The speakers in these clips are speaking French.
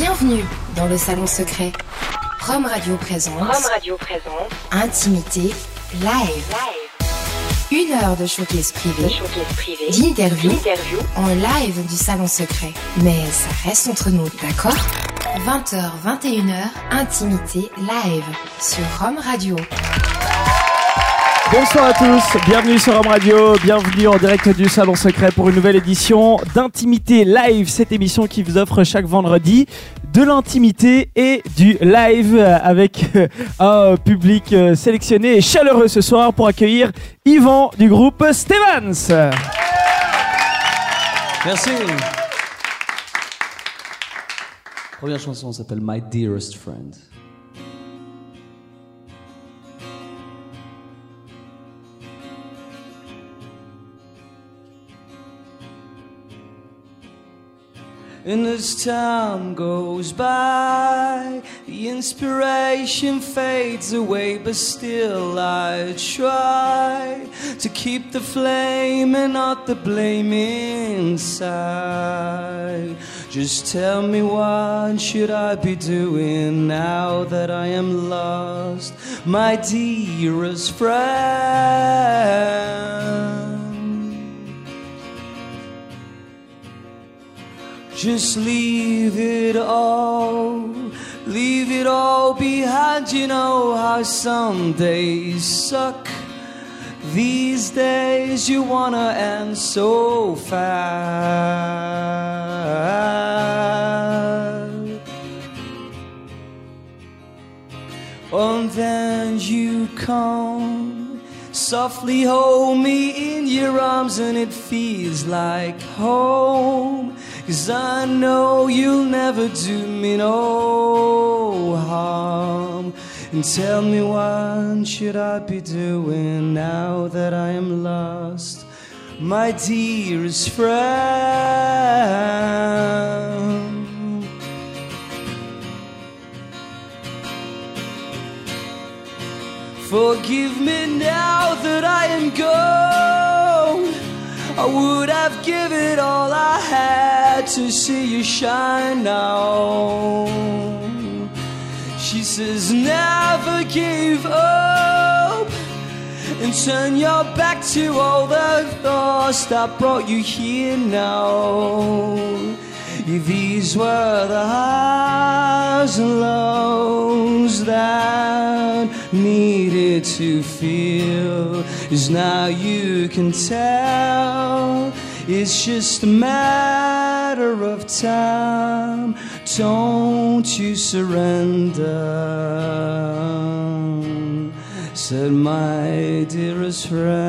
Bienvenue dans le salon secret. Rome Radio présente. Rome Radio présente. Intimité live. Une heure de showcase privé. Privé. D'interview. D'interview. En live du salon secret. Mais ça reste entre nous, d'accord? 20h, 21h, Intimité live sur Rome Radio. Bonsoir à tous, bienvenue sur Rome Radio, bienvenue en direct du Salon Secret pour une nouvelle édition d'Intimité Live, cette émission qui vous offre chaque vendredi de l'intimité et du live avec un public sélectionné et chaleureux ce soir pour accueillir Yvan du groupe Stevens. Merci. Première chanson s'appelle My Dearest Friend. And as time goes by, the inspiration fades away, but still I try to keep the flame and not the blame inside. Just tell me what should I be doing now that I am lost, my dearest friend. Just leave it all, leave it all behind. You know how some days suck. These days you wanna end so fast. And then you come, softly hold me in your arms, and it feels like home. Cause I know you'll never do me no harm. And tell me what should I be doing now that I am lost, my dearest friend. Forgive me now that I am gone. I would have given all I had to see you shine now. She says, never give up and turn your back to all the thoughts that brought you here now. These were the highs and lows that needed to feel. Is now you can tell it's just a matter of time. Don't you surrender, said my dearest friend.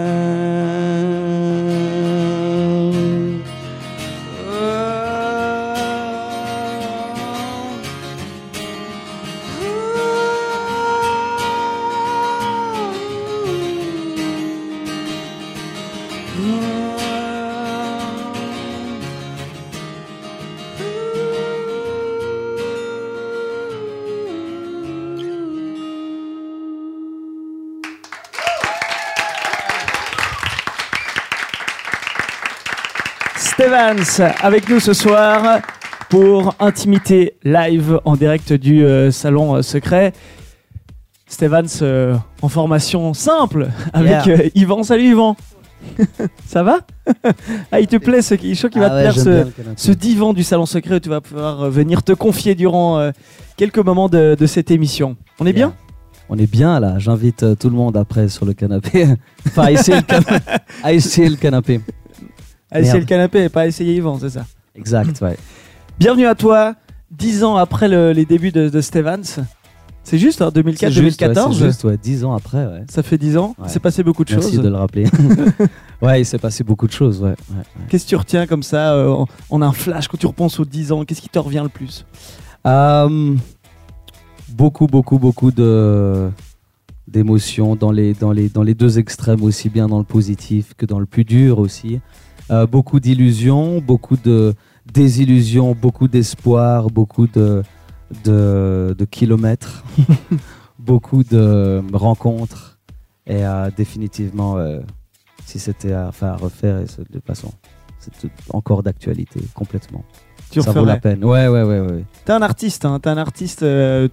Stevens avec nous ce soir pour Intimité Live en direct du euh, Salon euh, Secret. Stevens euh, en formation simple avec Yeah. Yvan. Salut Yvan Ça va? Ah il te plaît ce je crois qu'il va Ah te ouais, plaire j'aime ce, ce divan du Salon Secret où tu vas pouvoir venir te confier durant quelques moments de, de cette émission. On est bien? On est bien là, j'invite tout le monde après sur le canapé. enfin, à essayer le, cana- à essayer le canapé. À essayer Merde. le canapé et pas à essayer Yvan, c'est ça Exact, ouais. Bienvenue à toi, dix ans après le- les débuts de, de Stevens. C'est juste, hein, C'est juste, ouais, 2004-2014 c'est juste, ouais, 10 ans après, ouais. Ça fait 10 ans, Ouais. il s'est passé beaucoup de Merci choses. de le rappeler. ouais, il s'est passé beaucoup de choses, ouais. ouais, ouais. Qu'est-ce que tu retiens comme ça euh, en, en un flash quand tu repenses aux 10 ans Qu'est-ce qui te revient le plus Euh, beaucoup, beaucoup, beaucoup de d'émotions dans les, dans, les, dans les deux extrêmes, aussi bien dans le positif que dans le plus dur aussi. Euh, beaucoup d'illusions, beaucoup de désillusions, beaucoup d'espoir, beaucoup de, de, de kilomètres, beaucoup de rencontres. Et euh, définitivement, euh, si c'était à, enfin, à refaire, et de toute façon, c'est encore d'actualité, complètement. tu ça vaut la peine. Ouais, ouais, ouais, ouais. T'es un artiste, hein, t'es un artiste euh,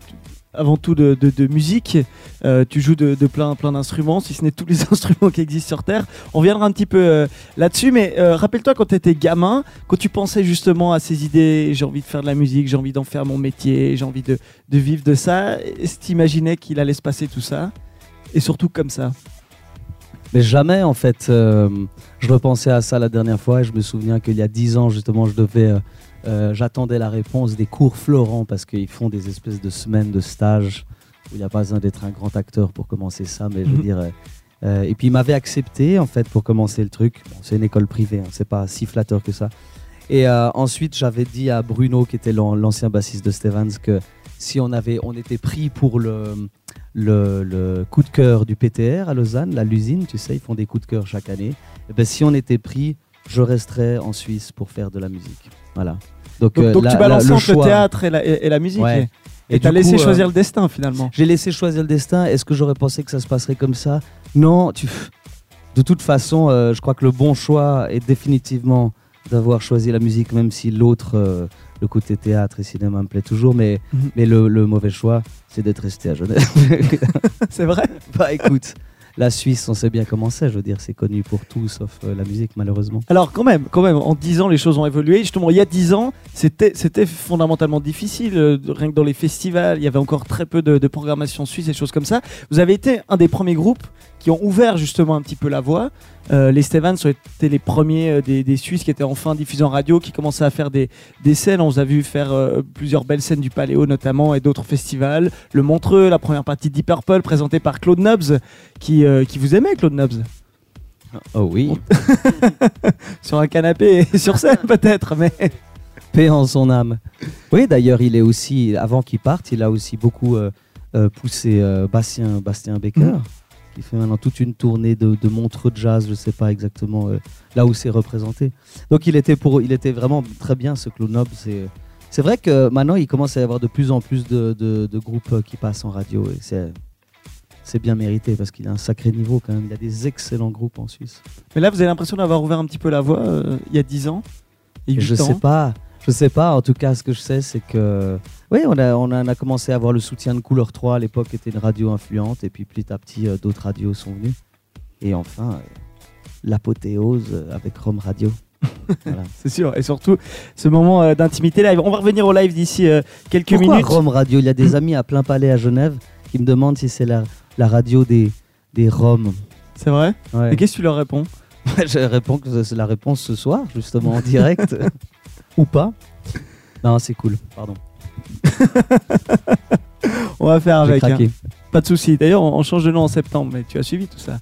avant tout de, musique. Euh, tu joues de, plein, plein d'instruments, si ce n'est tous les instruments qui existent sur Terre. On reviendra un petit peu euh, là-dessus, mais euh, rappelle-toi quand t'étais gamin, quand tu pensais justement à ces idées, j'ai envie de faire de la musique, j'ai envie d'en faire mon métier, j'ai envie de, vivre de ça. Est-ce t'imaginais qu'il allait se passer tout ça? Et surtout comme ça? Mais jamais, en fait. je repensais à ça la dernière fois et je me souviens qu'il y a 10 ans, justement, je devais. Euh, J'attendais la réponse des cours Florent parce qu'ils font des espèces de semaines de stage où il n'y a pas besoin d'être un grand acteur pour commencer ça, mais je veux Mhm. dire. euh, euh, et puis il m'avait accepté en fait pour commencer le truc. Bon, c'est une école privée, hein, c'est pas si flatteur que ça. Et euh, ensuite j'avais dit à Bruno qui était l'an- l'ancien bassiste de Stevens que si on avait, on était pris pour le, le, le coup de cœur du PTR à Lausanne, la l'usine, tu sais, ils font des coups de cœur chaque année. Et ben si on était pris, je resterais en Suisse pour faire de la musique. Voilà. Donc, Donc, euh, donc la- tu la- balances entre le théâtre et la, et- et la musique. Ouais. Et t'as laissé coup, euh, choisir le destin finalement. J'ai laissé choisir le destin. Est-ce que j'aurais pensé que ça se passerait comme ça? Non. Tu... De toute façon, euh, je crois que le bon choix est définitivement d'avoir choisi la musique, même si l'autre, euh, le côté théâtre et cinéma me plaît toujours. Mais, Mhm. mais le, le mauvais choix, c'est d'être resté à Genève. C'est vrai? Bah écoute, la Suisse, on sait bien comment c'est. Je veux dire, c'est connu pour tout sauf euh, la musique, malheureusement. Alors quand même, quand même, en 10 ans, les choses ont évolué. Justement, il y a 10 ans, c'était, fondamentalement difficile. euh, rien que dans les festivals, il y avait encore très peu de, de programmation suisse et choses comme ça. Vous avez été un des premiers groupes qui ont ouvert justement un petit peu la voie. Euh, les Stevens ont été les premiers euh, des, des Suisses qui étaient enfin diffusés en radio, qui commençaient à faire des, des scènes. On vous a vu faire euh, plusieurs belles scènes du Paléo notamment et d'autres festivals. Le Montreux, la première partie de Deep Purple présentée par Claude Nobs, qui, qui vous aimait Claude Nobs Oh oui, sur un canapé et sur scène peut-être, mais paix en son âme. Oui, d'ailleurs, il est aussi, avant qu'il parte, il a aussi beaucoup poussé Bastien, Bastien Becker, Mhm. Qui fait maintenant toute une tournée de, de jazz, je sais pas exactement euh, là où c'est représenté. Donc il était, pour, il était vraiment très bien ce Claude Nob. C'est, c'est vrai que maintenant il commence à y avoir de plus en plus de, de- de groupes euh, qui passent en radio et c'est, c'est bien mérité parce qu'il a un sacré niveau quand même. Il y a des excellents groupes en Suisse. Mais là, vous avez l'impression d'avoir ouvert un petit peu la voie euh, il y a 10 ans Et 8 je ans. sais pas. Je sais pas. En tout cas, ce que je sais, c'est que oui, on a, on a, on a commencé à avoir le soutien de Couleur 3 à l'époque, qui était une radio influente, et puis petit à petit, euh, d'autres radios sont venues. Et enfin, euh, l'apothéose euh, avec Rome Radio. Voilà. C'est sûr. Et surtout, ce moment euh, d'intimité live. On va revenir au live d'ici quelques Pourquoi minutes. Rome Radio? Il y a des amis à plein palais à Genève qui me demandent si c'est la, la radio des, des Roms. C'est vrai? Ouais. Et qu'est-ce que tu leur réponds? Je réponds que c'est la réponse ce soir, justement en direct. Ou pas. Non, c'est cool. Pardon. On va faire avec. hein. Pas de souci. D'ailleurs, on, on change de nom en septembre, mais tu as suivi tout ça.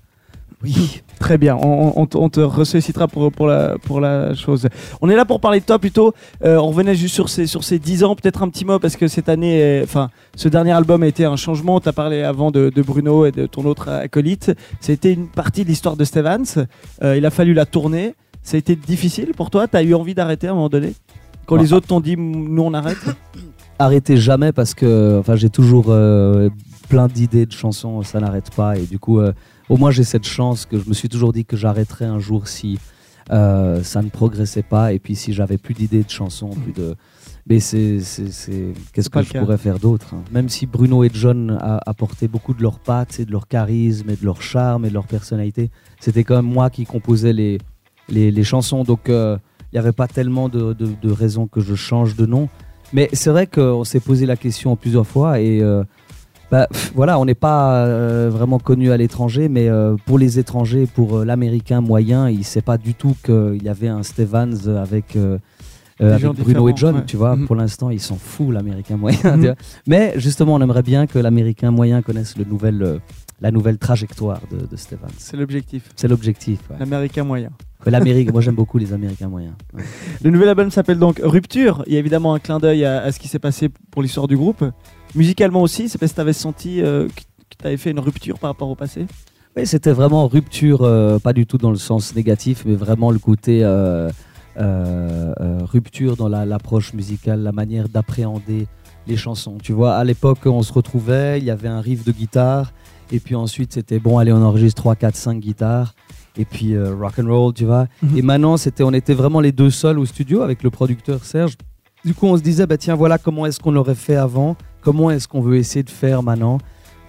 Oui. Très bien, on, on te- on te ressollicitera pour, pour, la, pour la chose. On est là pour parler de toi plutôt. Euh, on revenait juste sur ces, sur ces 10 ans, peut-être un petit mot, parce que cette année, euh, enfin, ce dernier album a été un changement. Tu as parlé avant de, de Bruno et de ton autre acolyte. C'était une partie de l'histoire de Stevens. Euh, il a fallu la tourner. Ça a été difficile pour toi? Tu as eu envie d'arrêter à un moment donné? Quand Bah, les autres t'ont dit, nous on arrête? Arrêtez jamais parce que enfin j'ai toujours euh, plein d'idées de chansons ça n'arrête pas. Et du coup euh, au moins j'ai cette chance que je me suis toujours dit que j'arrêterais un jour si euh, ça ne progressait pas. Et puis si j'avais plus d'idées de chansons plus de mais c'est qu'est-ce que je cas. pourrais faire d'autre hein? même si Bruno et John a apporté beaucoup de leurs pattes et de leur charisme et de leur charme et de leur personnalité c'était quand même moi qui composais les les, les chansons donc euh, il n'y avait pas tellement de, de, que je change de nom mais c'est vrai qu'on s'est posé la question plusieurs fois et euh, bah, pff, voilà, on n'est pas euh, vraiment connu à l'étranger, mais pour les étrangers, pour l'américain moyen, il ne sait pas du tout qu'il y avait un Stevens avec, euh, Bruno et John, ouais. tu vois. Mhm. Pour l'instant, il s'en fout, l'américain moyen. Mais justement, on aimerait bien que l'américain moyen connaisse le nouvel, euh, la nouvelle trajectoire de, de Stevens. C'est l'objectif. C'est l'objectif. ouais. L'américain moyen. L'Amérique, moi j'aime beaucoup les Américains moyens. ouais. Le nouvel album s'appelle donc Rupture. Il y a évidemment un clin d'œil à, à ce qui s'est passé pour l'histoire du groupe. Musicalement aussi, c'est parce que tu avais senti euh, que tu avais fait une rupture par rapport au passé? Oui, c'était vraiment rupture, euh, pas du tout dans le sens négatif, mais vraiment le côté euh, rupture dans la- l'approche musicale, la manière d'appréhender les chansons. Tu vois, à l'époque, on se retrouvait, il y avait un riff de guitare, et puis ensuite c'était bon, allez, on enregistre 3, 4, 5 guitares, et puis euh, rock and roll, tu vois. Mhm. Et maintenant, c'était, on était vraiment les deux seuls au studio avec le producteur Serge. du coup, on se disait, bah tiens, voilà comment est-ce qu'on aurait fait avant, comment est-ce qu'on veut essayer de faire maintenant.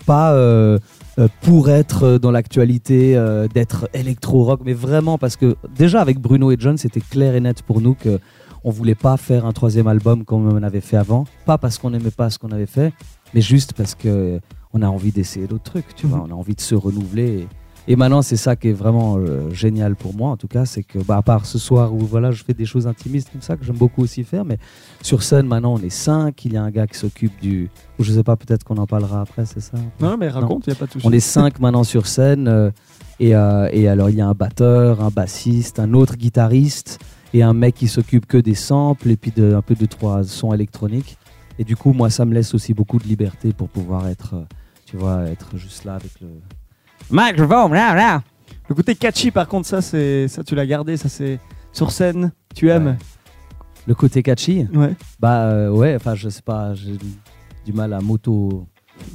Pas euh, euh, pour être euh, dans l'actualité, euh, d'être électro-rock, mais vraiment parce que déjà avec Bruno et John, c'était clair et net pour nous que on voulait pas faire un troisième album comme on avait fait avant. Pas parce qu'on n'aimait pas ce qu'on avait fait, mais juste parce que on a envie d'essayer d'autres trucs, tu vois. On a envie de se renouveler. Et, et maintenant, c'est ça qui est vraiment euh, génial pour moi, en tout cas, c'est que, bah, à part ce soir où voilà, je fais des choses intimistes comme ça que j'aime beaucoup aussi faire, mais sur scène, maintenant, on est cinq. Il y a un gars qui s'occupe du, ou je sais pas, peut-être qu'on en parlera après, c'est ça? Non, mais raconte, il n'y a pas de souci. On est cinq maintenant sur scène. euh, et, euh, et alors, il y a un batteur, un bassiste, un autre guitariste et un mec qui s'occupe que des samples et puis de, un peu de trois sons électroniques. Et du coup, moi, ça me laisse aussi beaucoup de liberté pour pouvoir être, tu vois, être juste là avec le microphone. Là, là. Le côté catchy, par contre, ça, c'est ça, tu l'as gardé, ça, c'est sur scène, tu aimes. Le côté catchy. Ouais. Bah euh, ouais, enfin, je sais pas, j'ai du mal à m'auto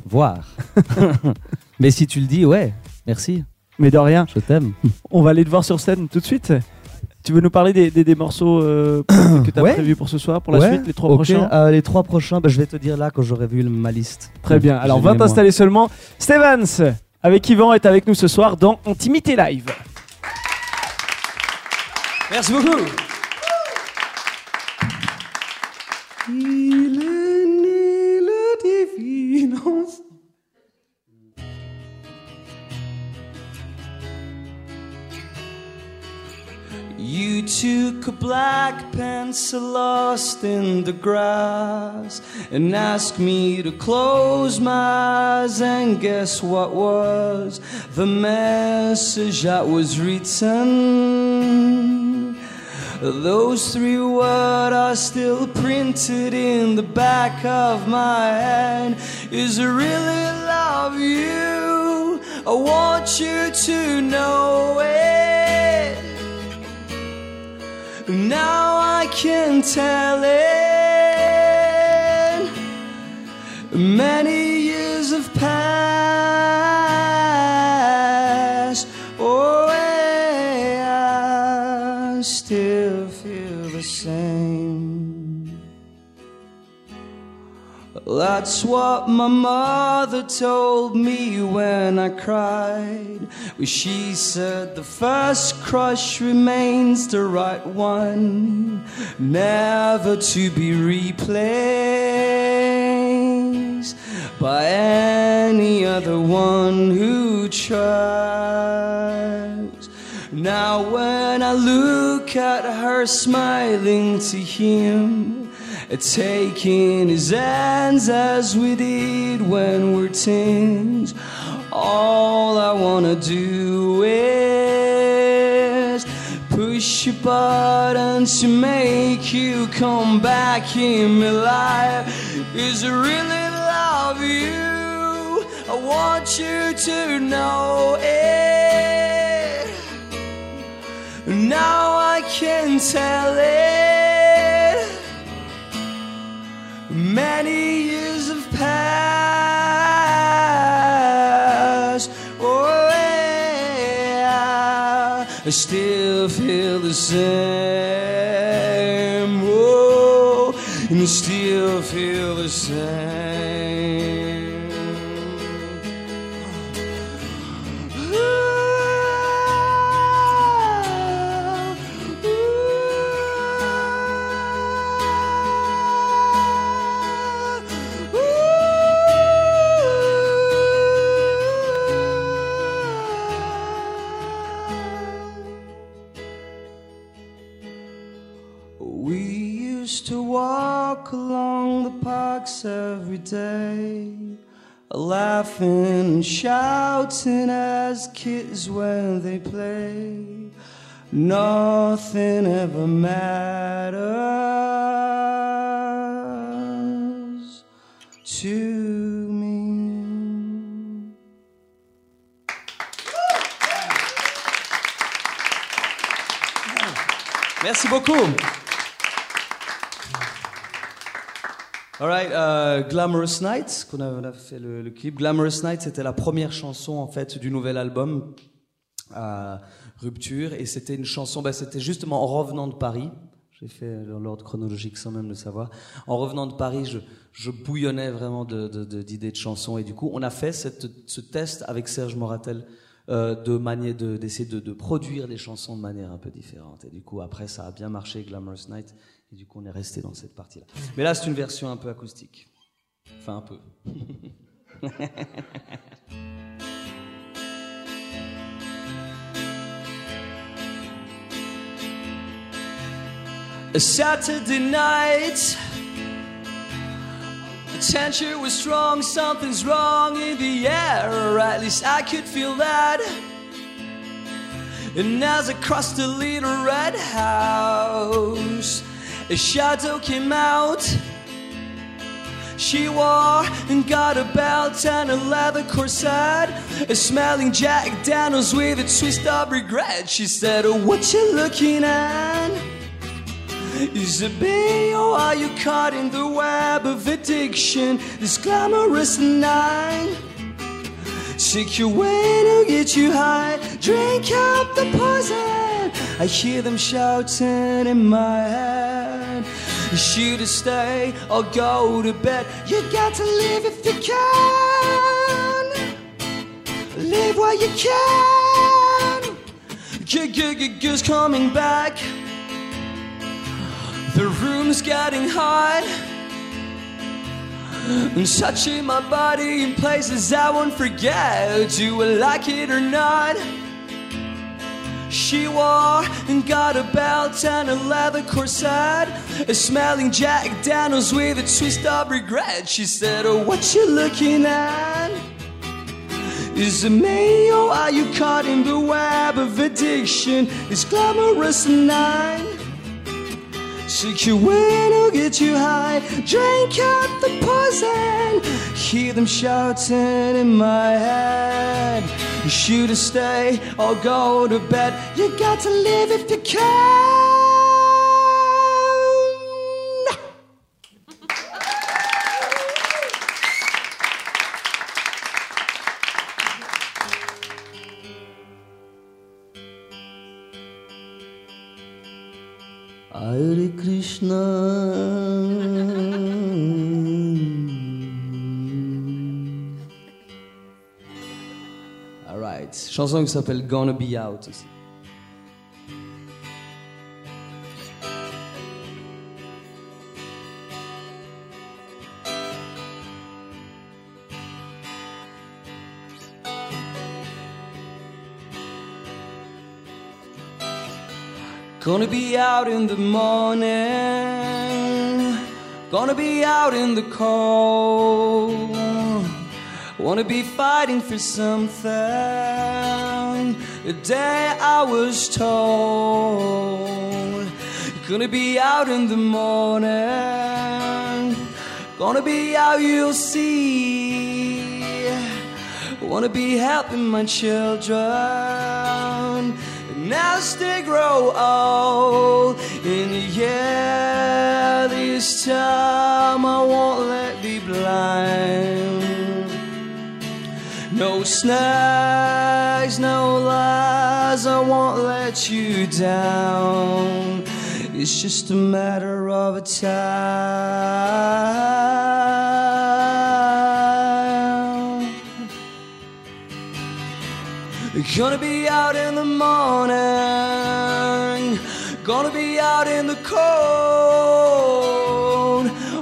voir. Mais si tu le dis, ouais, merci, Mais de rien. je t'aime. On va aller te voir sur scène tout de suite. Tu veux nous parler des, des, des morceaux euh, que tu as Ouais. prévus pour ce soir, pour la Ouais, suite, les trois prochains Euh, les trois prochains, bah, je vais te dire là quand j'aurai vu ma liste. Très bien. Alors, on va t'installer seulement. Stevens, avec Yvan, est avec nous ce soir dans Intimité Live. Merci beaucoup. Took a black pencil lost in the grass and asked me to close my eyes and guess what was the message that was written. Those three words are still printed in the back of my hand. Is I really love you? I want you to know it now I can tell it. Many years have passed. That's what my mother told me when I cried. Well, she said the first crush remains the right one, never to be replaced by any other one who tries. Now, when I look at her smiling to him, taking his hands as we did when we're teens, all I wanna do is push a button to make you come back in my life. Is I really love you? I want you to know it. Now I can tell it. Many years have passed. Oh, yeah. I still feel the same. Oh, and I still feel the same. Every day, laughing and shouting as kids when they play. Nothing ever matters to me. Merci beaucoup. Alright, euh, Glamorous Night, qu'on a, a fait le, le clip. Glamorous Night, c'était la première chanson en fait du nouvel album euh, Rupture, et c'était une chanson, bah, c'était justement en revenant de Paris. J'ai fait l'ordre chronologique sans même le savoir. En revenant de Paris, je, je bouillonnais vraiment de, de, de, d'idées de chansons et du coup, on a fait cette, ce test avec Serge Moratel euh, de manière de, d'essayer de, de produire des chansons de manière un peu différente. Et du coup, après, ça a bien marché, Glamorous Night, et du coup, on est resté dans cette partie-là. Mais là, c'est une version un peu acoustique. Enfin, un peu. A Saturday night. The tension was strong, something's wrong in the air, or at least I could feel that. And as I crossed the little red house, a shadow came out. She wore and got a belt and a leather corset, a smelling Jack Daniels with a twist of regret. She said, oh, "What you looking at?" Is it me or are you caught in the web of addiction? This glamorous night. Take you away to get you high. Drink up the poison. I hear them shouting in my head. You should stay or go to bed. You got to live if you can. Live while you can. Good's coming back. The room's getting hot. I'm touching my body in places I won't forget. Do I like it or not? She wore and got a belt and a leather corset, a smelling Jack Daniels with a twist of regret. She said, Oh, what you looking at? Is it me or are you caught in the web of addiction? It's glamorous night. Take you in, I'll get you high. Drink up the poison. Hear them shouting in my head. You should stay or go to bed. You got to live if you can. Chanson qui s'appelle Gonna Be Out aussi. Gonna be out in the morning. Gonna be out in the cold. Wanna be fighting for something. The day I was told. Gonna be out in the morning. Gonna be out, you'll see. Wanna be helping my children. And as they grow old, in the year this time I won't let be blind. No snags, no lies, I won't let you down. It's just a matter of a time. Gonna be out in the morning, gonna be out in the cold.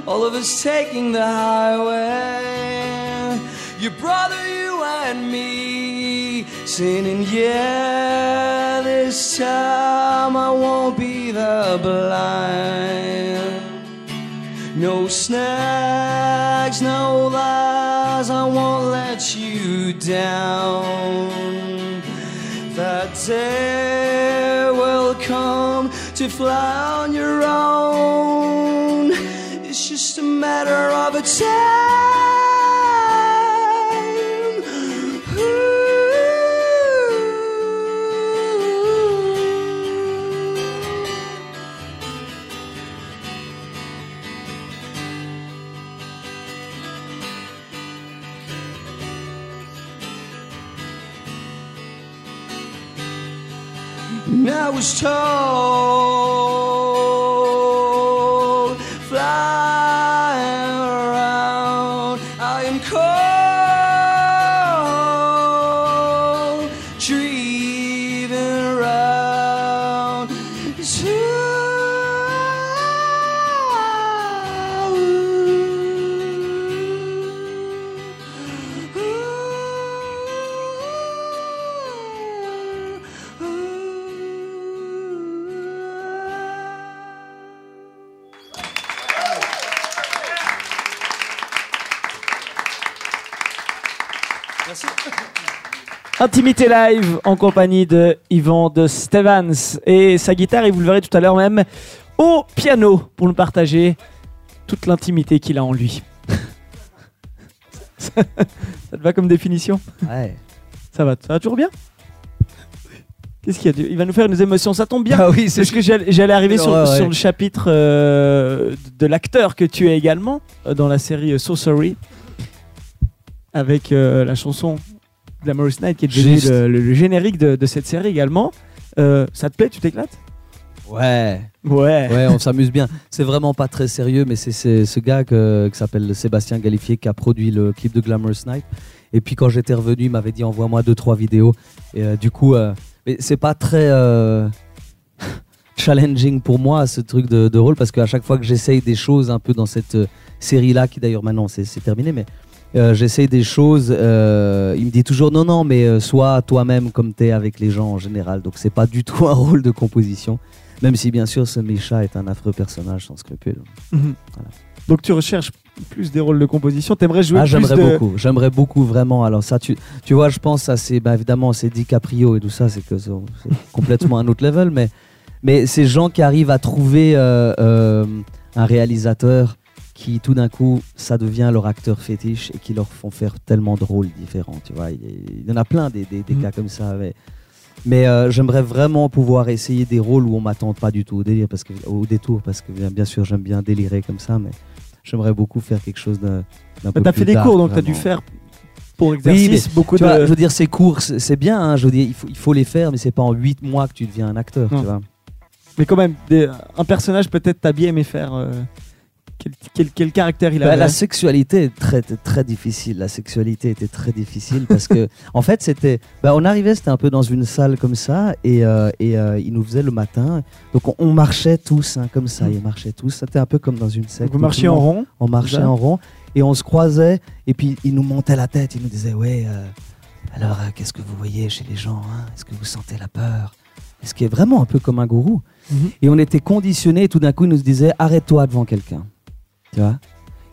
All of us taking the highway. Your brother, and me, singing, Yeah, this time I won't be the blind. No snags, no lies, I won't let you down. That day will come to fly on your own. It's just a matter of a time. I was told Intimité live en compagnie de Yvan de Stevens et sa guitare, et vous le verrez tout à l'heure même, au piano pour nous partager toute l'intimité qu'il a en lui. ça te va comme définition? Ouais. Ça va, ça va toujours bien? Qu'est-ce qu'il y a Il va nous faire une émotions, ça tombe bien. Ah oui, c'est Parce que j'allais arriver sur, Ouais, ouais. sur le chapitre euh, de l'acteur que tu es également euh, dans la série euh, So Sorry avec euh, la chanson Glamorous Night qui est le, le- le générique de, de cette série également. Euh, ça te plaît Tu t'éclates? Ouais. Ouais. Ouais, on s'amuse bien. C'est vraiment pas très sérieux, mais c'est ce gars que- qui s'appelle Sébastien Galifier qui a produit le clip de Glamorous Night. Et puis quand j'étais revenu, il m'avait dit envoie-moi deux trois vidéos. Et euh, du coup, euh, mais c'est pas très challenging pour moi ce truc de, de rôle parce qu'à chaque fois que j'essaye des choses un peu dans cette euh, série-là, qui d'ailleurs maintenant c'est terminé, mais euh, j'essaye des choses, euh, il me dit toujours non non, mais euh, sois toi-même comme t'es avec les gens en général. Donc c'est pas du tout un rôle de composition. Même si bien sûr ce Misha est un affreux personnage sans scrupule. Mhm. Voilà. Donc tu recherches plus des rôles de composition. T'aimerais jouer Ah, j'aimerais de... beaucoup, j'aimerais beaucoup vraiment. Alors ça, tu, tu vois, je pense à ces, bah, évidemment, c'est DiCaprio et tout ça, c'est que c'est c'est complètement un autre level, mais, mais ces gens qui arrivent à trouver euh, euh, un réalisateur qui tout d'un coup, ça devient leur acteur fétiche et qui leur font faire tellement de rôles différents, tu vois. Il y- en a plein des, des, des Mhm. cas comme ça, mais, mais euh, j'aimerais vraiment pouvoir essayer des rôles où on m'attend pas du tout au délire, parce que, au détour, parce que bien, bien sûr, j'aime bien délirer comme ça, mais j'aimerais beaucoup faire quelque chose d'un peu Bah, T'as plus fait des cours, donc t'as dû faire pour exercice beaucoup Tu de... vois, je veux dire, ces cours, c'est c'est bien, hein, je veux dire, il faut, il faut les faire, mais c'est pas en 8 mois que tu deviens un acteur, Non. tu vois. Mais quand même, des- un personnage peut-être t'as bien aimé faire. euh, Quel, quel- quel caractère il Bah, avait la sexualité est très, très difficile. La sexualité était très difficile parce que, en fait, c'était. Bah, on arrivait, c'était un peu dans une salle comme ça, et, euh, et euh, il nous faisait le matin. Donc, on, on marchait tous hein, comme ça, ils marchaient tous. C'était un peu comme dans une secte. Vous marchiez en monde- rond. On marchait ça en rond et on se croisait et puis il nous montait la tête, il nous disait ouais euh, alors qu'est-ce que vous voyez chez les gens hein? Est-ce que vous sentez la peur? Ce qui est vraiment un peu comme un gourou. Mhm. Et on était conditionnés et tout d'un coup il nous disait arrête-toi devant quelqu'un. Tu vois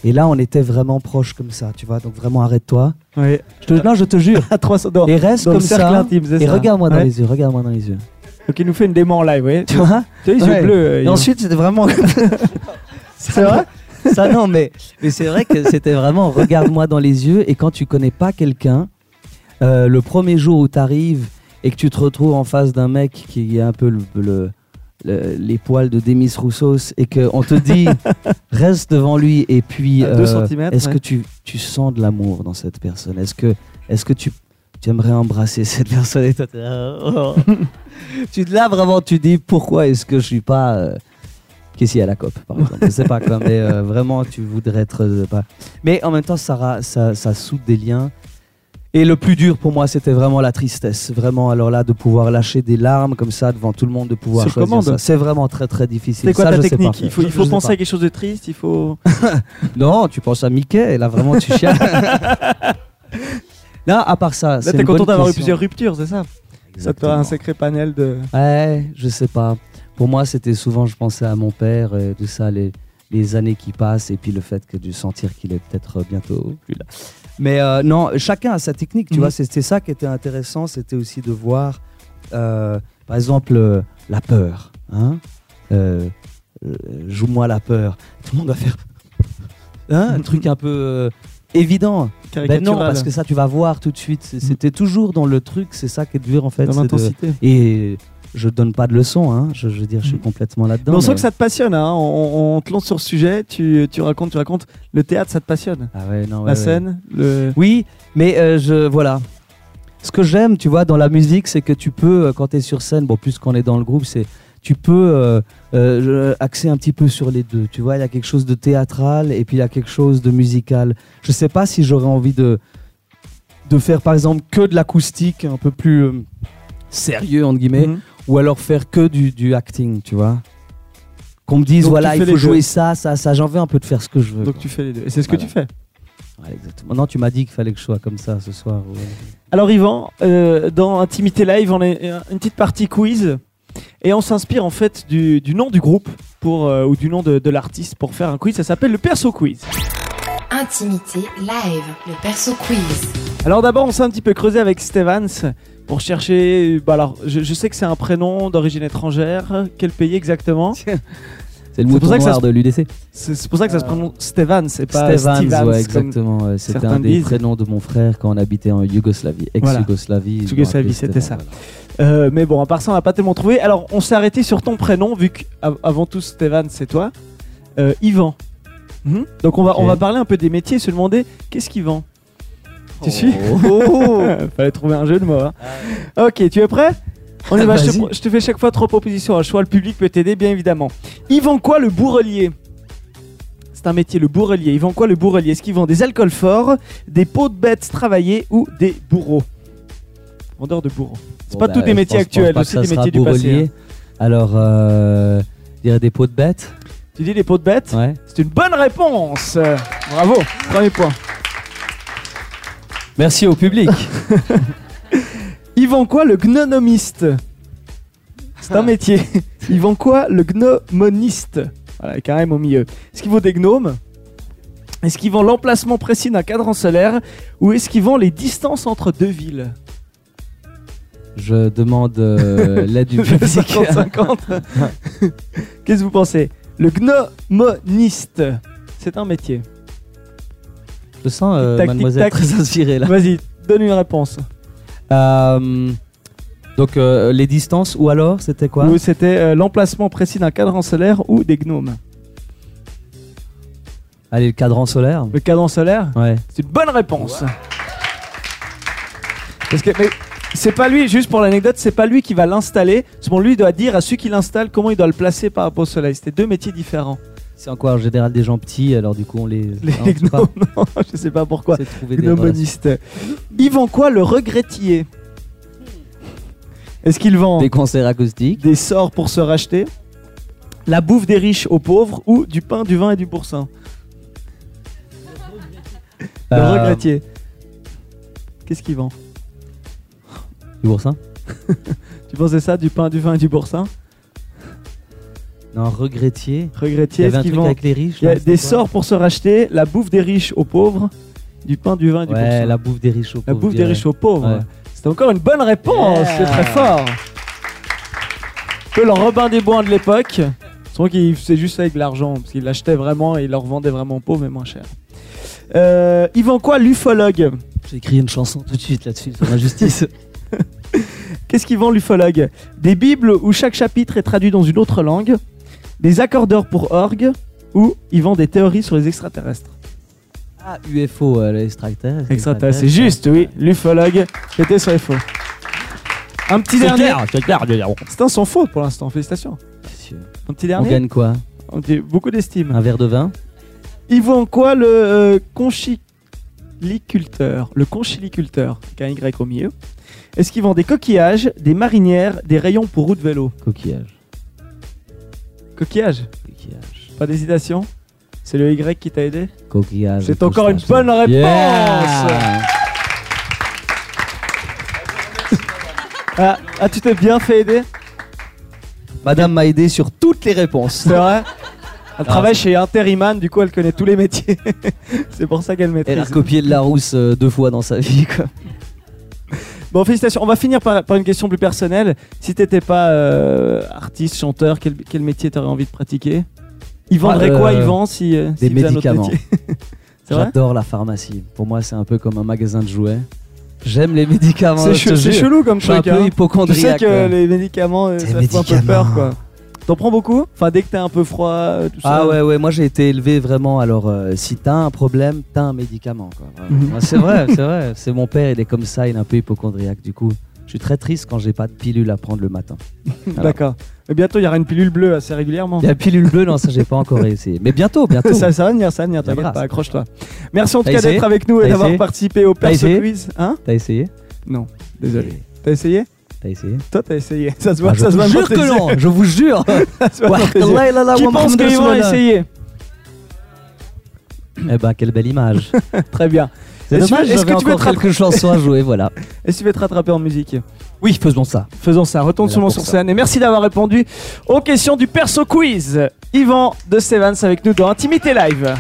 Et là on était vraiment proche comme ça, tu vois Donc vraiment arrête-toi. Je te, non, je te jure. À 300 dans, Et reste dans comme ça. intime, Et regarde-moi dans les yeux, regarde-moi dans les yeux. Donc il nous fait une démo en live, ouais. Tu vois Tu as les yeux bleus. euh, Et ensuite, c'était vraiment. c'est vrai Ça, non, mais, mais c'est vrai que c'était vraiment regarde-moi dans les yeux. Et quand tu connais pas quelqu'un, euh, le premier jour où tu arrives et que tu te retrouves en face d'un mec qui est un peu le, le- le- les poils de Demis Roussos et qu'on te dit reste devant lui et puis centimètres, est-ce ouais. que tu, tu sens de l'amour dans cette personne? Est-ce que, est que tu, tu aimerais embrasser cette personne et toi, oh. tu vraiment tu dis pourquoi est-ce que je suis pas euh, Casey à la COP par exemple? Je sais pas quoi mais euh, vraiment tu voudrais être euh, pas mais en même temps ça, ça ça soude des liens et le plus dur pour moi c'était vraiment la tristesse vraiment alors là de pouvoir lâcher des larmes comme ça devant tout le monde de pouvoir choisir ça c'est vraiment très très difficile C'est quoi Ça, ta je sais pas technique. Il faut, il penser à quelque chose de triste, il faut. non tu penses à Mickey et là vraiment tu chiales là à part ça Là, c'est t'es content d'avoir eu plusieurs ruptures, c'est ça? Ça te un sacré panel de. Ouais, je sais pas. Pour moi, c'était souvent, je pensais à mon père, euh, tout ça, les, les années qui passent, et puis le fait que de sentir qu'il est peut-être bientôt plus là. Mais euh, non, chacun a sa technique, tu Mhm. vois. C'était ça qui était intéressant, c'était aussi de voir, euh, par exemple, euh, la peur. Hein Joue-moi la peur. Tout le monde va faire. Hein un truc un peu évident. Ben non, parce que ça, tu vas voir tout de suite. C'était toujours dans le truc, c'est ça qui est dur en fait. dans c'est de- l'intensité. et je donne pas de leçons, hein. je, je veux dire, je suis Mhm. complètement là-dedans. Mais on sent que ça te passionne, hein. on, on te lance sur ce sujet, tu, tu racontes, tu racontes. Le théâtre, ça te passionne? Ah ouais, non, ouais, La ouais. scène, le. Oui, mais euh, je voilà. Ce que j'aime, tu vois, dans la musique, c'est que tu peux, euh, quand tu es sur scène, bon, plus qu'on est dans le groupe, c'est tu peux euh, euh, axer un petit peu sur les deux. Tu vois, il y a quelque chose de théâtral et puis il y a quelque chose de musical. Je sais pas si j'aurais envie de de faire, par exemple, que de l'acoustique, un peu plus sérieux entre guillemets. Mhm. Ou alors faire que du, du acting, tu vois. Qu'on me dise, Donc, voilà, tu il fais faut les jouer deux. ça, ça, ça, j'en veux un peu de faire ce que je veux. Donc quoi. tu fais les deux. Et c'est ce que Voilà. tu fais. Ouais, exactement. Non, tu m'as dit qu'il fallait que je sois comme ça ce soir. ouais. Alors Yvan, euh, dans Intimité Live, on a une petite partie quiz et on s'inspire en fait du, du nom du groupe pour, euh, ou du nom de, de l'artiste pour faire un quiz. Ça s'appelle le Perso Quiz. Intimité live, le perso quiz. Alors d'abord, on s'est un petit peu creusé avec Stevens pour chercher. Bah alors, je, je sais que c'est un prénom d'origine étrangère. Quel pays exactement C'est le mouton noir de l'UDC. C'est pour ça que ça se prononce Stevens, c'est pas Stevens, Stevens. ouais, exactement. ouais. C'était un des disent. prénoms de mon frère quand on habitait en Yougoslavie, Voilà. ex-Yougoslavie. me Yougoslavie, c'était ça. voilà. Euh, mais bon, à part ça, on n'a pas tellement trouvé. Alors, on s'est arrêté sur ton prénom, vu qu'avant tout, Stevens, c'est toi. Euh, Yvan. Mhm. Donc, on va, on va parler un peu des métiers et se demander qu'est-ce qu'ils Tu Oh. suis Fallait trouver un jeu de mots. hein. Ok, tu es prêt? On y va, je te, je fais chaque fois trois propositions à choix. Le public peut t'aider, bien évidemment. Ils vendent quoi le bourrelier? C'est un métier, le bourrelier. Ils vendent quoi le bourrelier? Est-ce qu'ils vendent des alcools forts, des peaux de bêtes travaillées ou des bourreaux? Vendeur de bourreaux. C'est Bon, pas bah, tous des métiers actuels, ça des métiers du passé. hein. Alors, euh, je dirais des pots de bêtes. Tu dis des peaux de bêtes? Ouais. C'est une bonne réponse Bravo Premier point. Merci au public. Ils vendent quoi le gnonomiste? C'est un métier. Ils vendent quoi le gnomoniste? Voilà, avec un M au milieu. Est-ce qu'ils vendent des gnomes? Est-ce qu'ils vendent l'emplacement précis d'un cadran solaire? Ou est-ce qu'ils vendent les distances entre deux villes? Je demande euh, l'aide du public. 50-50. Qu'est-ce que vous pensez? Le gnomoniste, c'est un métier. Je sens euh, mademoiselle très inspirée là. Vas-y, donne une réponse. Euh, donc euh, les distances ou alors c'était quoi? Ou c'était euh, l'emplacement précis d'un cadran solaire ou des gnomes Allez le cadran solaire. Le cadran solaire? Ouais. C'est une bonne réponse. Parce que mais c'est pas lui, juste pour l'anecdote, c'est pas lui qui va l'installer. C'est bon, lui il doit dire à celui qui l'installe comment il doit le placer par rapport au soleil. C'était deux métiers différents. C'est encore en général des gens petits, alors du coup on les. Les, non, les gnomes, non, je sais pas pourquoi. Gnomoniste. Ils vendent quoi le regrettier Est-ce qu'il vend Des concerts acoustiques. des sorts pour se racheter, la bouffe des riches aux pauvres ou du pain, du vin et du pourcent Le Euh, regrettier. Qu'est-ce qu'il vend Du boursin Tu pensais ça, du pain, du vin et du boursin Non, regrettier. Il y Regrettier, avait un truc avec les riches. Il y a des sorts pour se racheter, la bouffe des riches aux pauvres, du pain, du vin et du Ouais, la bouffe des riches au La bouffe des riches aux pauvres. Ouais. C'était encore une bonne réponse, Yeah. c'est très fort. Peu le Robin des Bois de l'époque. Je trouve qu'il faisait juste avec de l'argent, parce qu'il l'achetait vraiment et il leur vendait vraiment pauvre mais moins cher. Euh, il vend quoi l'ufologue J'ai écrit une chanson tout de suite là-dessus sur la justice. Qu'est-ce qu'il vend l'ufologue? Des bibles où chaque chapitre est traduit dans une autre langue, des accordeurs pour orgue, ou il vend des théories sur les extraterrestres. ah, UFO, euh, l'extracteur. Extraterrestres, c'est juste, oui, l'ufologue, c'était sur les faux. Un petit dernier. c'est clair. C'est un sans faute pour l'instant, félicitations. Un petit On dernier. gagne quoi? On dit beaucoup d'estime. Un verre de vin? Ils vendent quoi le euh, conchiliculteur Le conchiliculteur, avec un Y au milieu. Est-ce qu'ils vendent des coquillages, des marinières, des rayons pour roue de vélo? Coquillage. Coquillages Coquillage. Pas d'hésitation C'est le Y qui t'a aidé Coquillage. C'est encore une bonne réponse Yeah ah, ah, tu t'es bien fait aider Madame m'a aidé sur toutes les réponses. C'est vrai Elle travaille c'est- chez Interiman, du coup elle connaît tous les métiers. C'est pour ça qu'elle Elle a maîtrise. recopié de la rousse euh, deux fois dans sa vie. Quoi. Bon, félicitations. On va finir par, par une question plus personnelle. Si t'étais pas euh, artiste, chanteur, quel, quel métier t'aurais envie de pratiquer? Il vendrait Ah, quoi euh, Yvan si, euh, des s'il faisait un autre médicaments. métier? C'est vrai? J'adore la pharmacie. Pour moi, c'est un peu comme un magasin de jouets. J'aime les médicaments. C'est je te che- c'est jure. chelou comme Je suis un truc. peu hein. Tu hypochondriaque. sais que les médicaments, euh, Des ça fait un peu médicaments. peur quoi. T'en prends beaucoup Enfin, dès que t'es un peu froid, euh, tout ça. Ah ouais, ouais, moi j'ai été élevé vraiment. Alors, euh, si t'as un problème, t'as un médicament. Quoi. Mhm. C'est vrai, c'est vrai. C'est mon père, il est comme ça, il est un peu hypochondriaque. Du coup, je suis très triste quand j'ai pas de pilule à prendre le matin. D'accord. Et bientôt, il y aura une pilule bleue assez régulièrement. Il y a pilule bleue, non, ça j'ai pas encore essayé. Mais bientôt, bientôt. Ça, ça va venir, ça va venir, t'inquiète pas, accroche-toi. Merci en tout cas d'être avec nous et d'avoir participé au Perso Quiz. Hein? T'as essayé Non, désolé. T'as essayé? T'as essayé Toi, t'as essayé. Ça se voit, Ah, Je ça se vous voit jure dans tes que non, je vous jure. Qui pense qu'ils vont essayer Eh ben, quelle belle image. Très bien. C'est Est-ce que- dommage, est-ce que tu veux te quelques chansons à jouer, voilà. Est-ce que tu veux te rattraper en musique? Oui, faisons ça. Faisons ça, retourne sur sur scène et merci d'avoir répondu aux questions du Perso Quiz. Yvan de Stevens avec nous dans Intimité Live.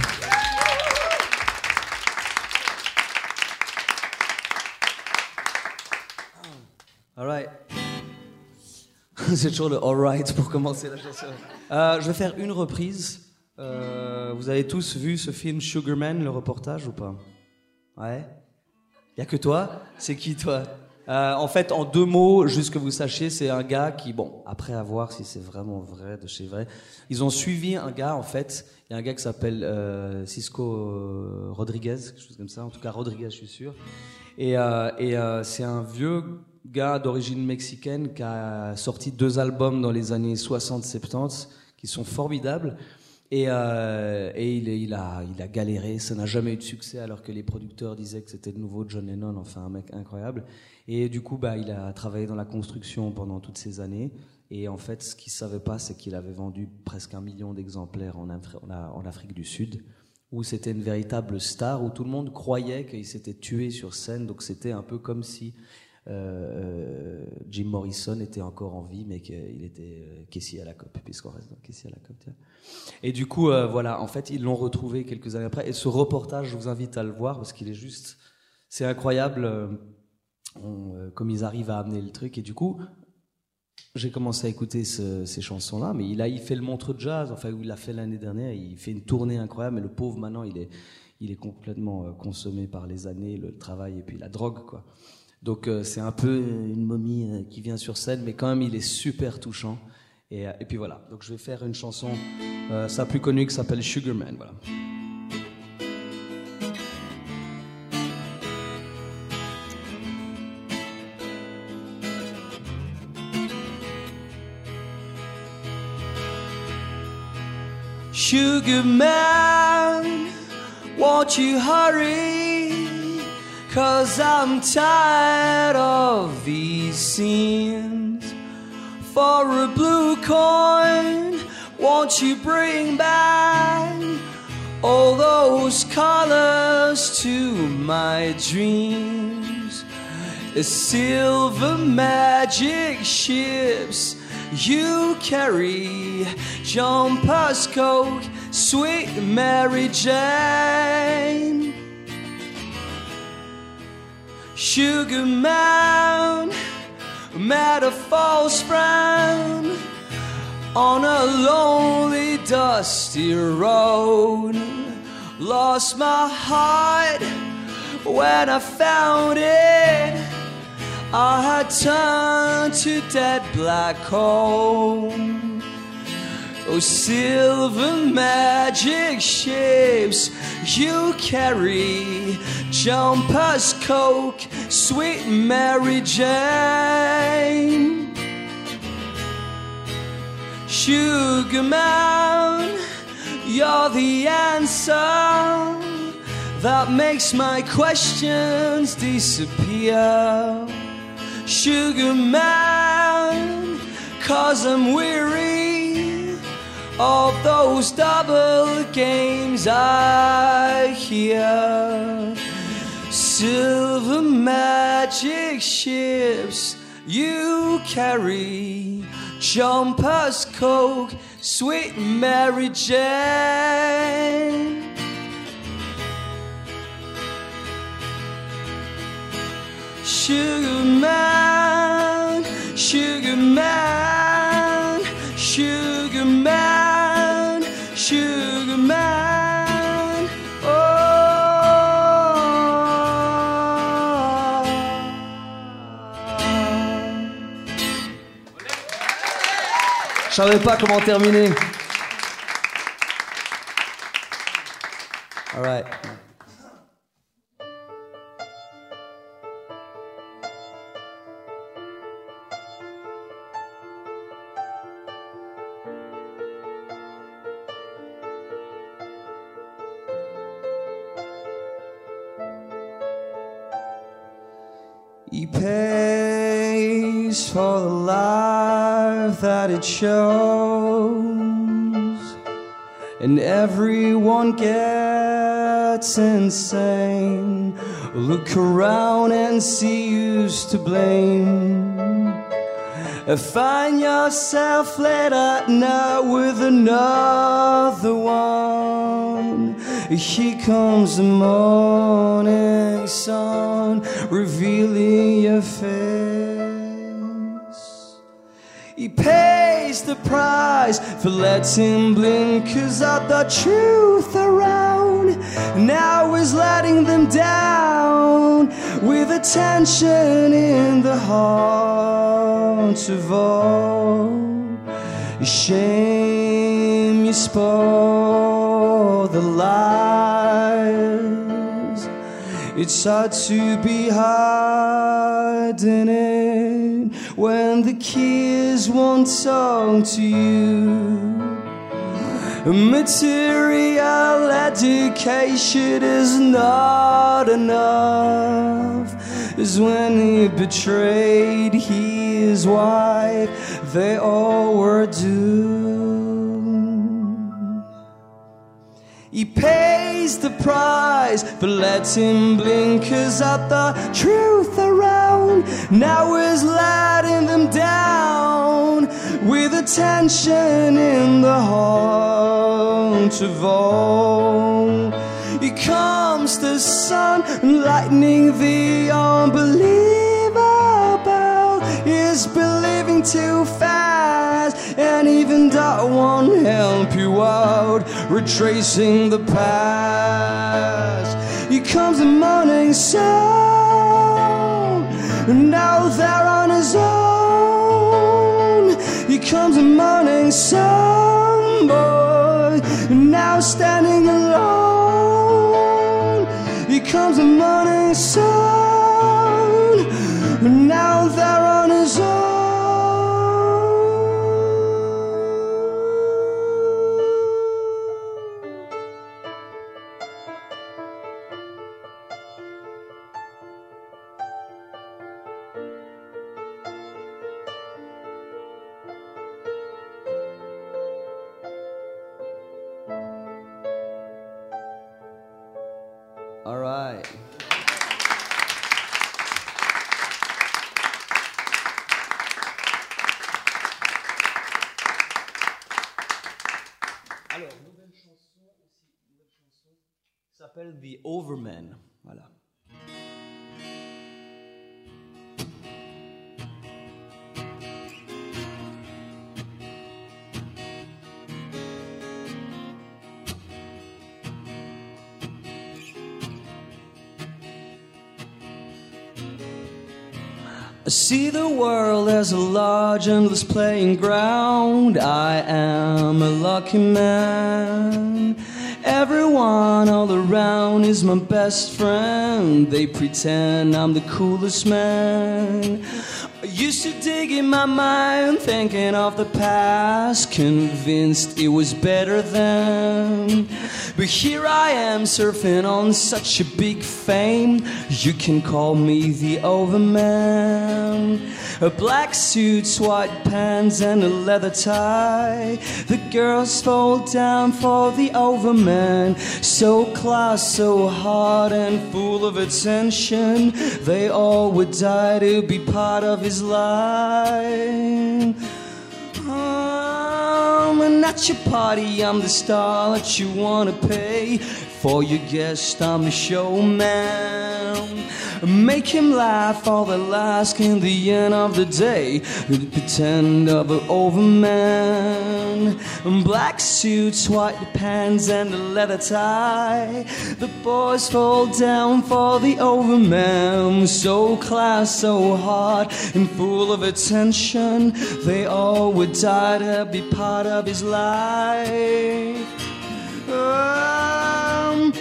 C'est toujours le alright pour commencer la chanson. Euh, je vais faire une reprise. Euh, vous avez tous vu ce film Sugarman, le reportage ou pas? Ouais. Y a que toi? C'est qui toi? Euh, En fait, en deux mots, juste que vous sachiez, c'est un gars qui, bon, après à voir si c'est vraiment vrai, de chez vrai, ils ont suivi un gars en fait. Il y a un gars qui s'appelle Cisco Rodriguez, quelque chose comme ça. En tout cas, Rodriguez, je suis sûr. Et, et c'est un vieux gars d'origine mexicaine qui a sorti deux albums dans les années 60-70 qui sont formidables. Et, euh, et il, il, a, il a galéré, ça n'a jamais eu de succès alors que les producteurs disaient que c'était le nouveau John Lennon, enfin un mec incroyable. Et du coup, bah, il a travaillé dans la construction pendant toutes ces années. Et en fait, ce qu'il savait pas, c'est qu'il avait vendu presque un million d'exemplaires en, en Afrique du Sud, où c'était une véritable star, où tout le monde croyait qu'il s'était tué sur scène. Donc c'était un peu comme si euh, euh, Jim Morrison était encore en vie, mais qu'il était euh, caissier à la COP, puisqu'on reste dans à la. Et du coup, voilà, en fait, ils l'ont retrouvé quelques années après. Et ce reportage, je vous invite à le voir parce qu'il est juste, c'est incroyable, comme ils arrivent à amener le truc. Et du coup, j'ai commencé à écouter ce- ces chansons-là, mais il a, il fait le montre jazz, enfin, il l'a fait l'année dernière. Il fait une tournée incroyable, mais le pauvre maintenant, il est, il est complètement consommé par les années, le travail et puis la drogue, quoi. Donc euh, c'est un peu une momie euh, qui vient sur scène, mais quand même il est super touchant. Et, euh, puis voilà. Donc je vais faire une chanson, euh, sa plus connue, qui s'appelle Sugarman. Voilà. Sugar man, won't you hurry? Cause I'm tired of these scenes. For a blue coin, won't you bring back all those colors to my dreams? The silver magic ships you carry, John Pascoe, sweet Mary Jane. Sugar Man met a false friend on a lonely, dusty road. Lost my heart when I found it. I had turned to dead black coal. Oh, silver magic shapes you carry, jumpers, coke, sweet Mary Jane. Sugar man, you're the answer that makes my questions disappear. Sugar man, cause I'm weary of those double games I hear. Silver magic ships you carry, jumpers, coke, sweet Mary Jane. Sugar man, sugar man, sugar man, sugar man. Oh. Je savais pas comment terminer. All right. He pays for the life that it shows, and everyone gets insane. Look around and see who's to blame. Find yourself late at night with another one. Here comes the morning sun, revealing your face. He pays the price for letting blinkers of the truth around. Now he's letting them down with attention in the hearts of all. Shame you spoil the lies. It's hard to be hiding it when the kids won't talk to you. Material education is not enough. Is when he betrayed his wife, they all were doomed. He pays the price for letting blinkers at the truth around. Now he's letting them down with attention in the heart of all. Here comes the sun, lightning the unbelievable. Is believing too fast, and even that won't help you out. Retracing the past. Here comes the morning sun. Now they're on his own. Here comes the morning sun, boy. Now standing alone. Here comes the morning sun. See the world as a large, endless playing ground. I am a lucky man. Everyone all around is my best friend. They pretend I'm the coolest man. I used to dig in my mind, thinking of the past, convinced it was better then. But here I am surfing on such a big fame. You can call me the overman. A black suit, white pants, and a leather tie. The girls fall down for the overman. So class, so hard, and full of attention. They all would die to be part of is lying. Oh and at your party, I'm the star that you wanna pay. For your guest, I'm the showman. Make him laugh all the last in the end of the day. Pretend of an overman. Black suits, white pants, and a leather tie. The boys fall down for the overman. So class, so hard, and full of attention. They all would die to be part of his life. Um,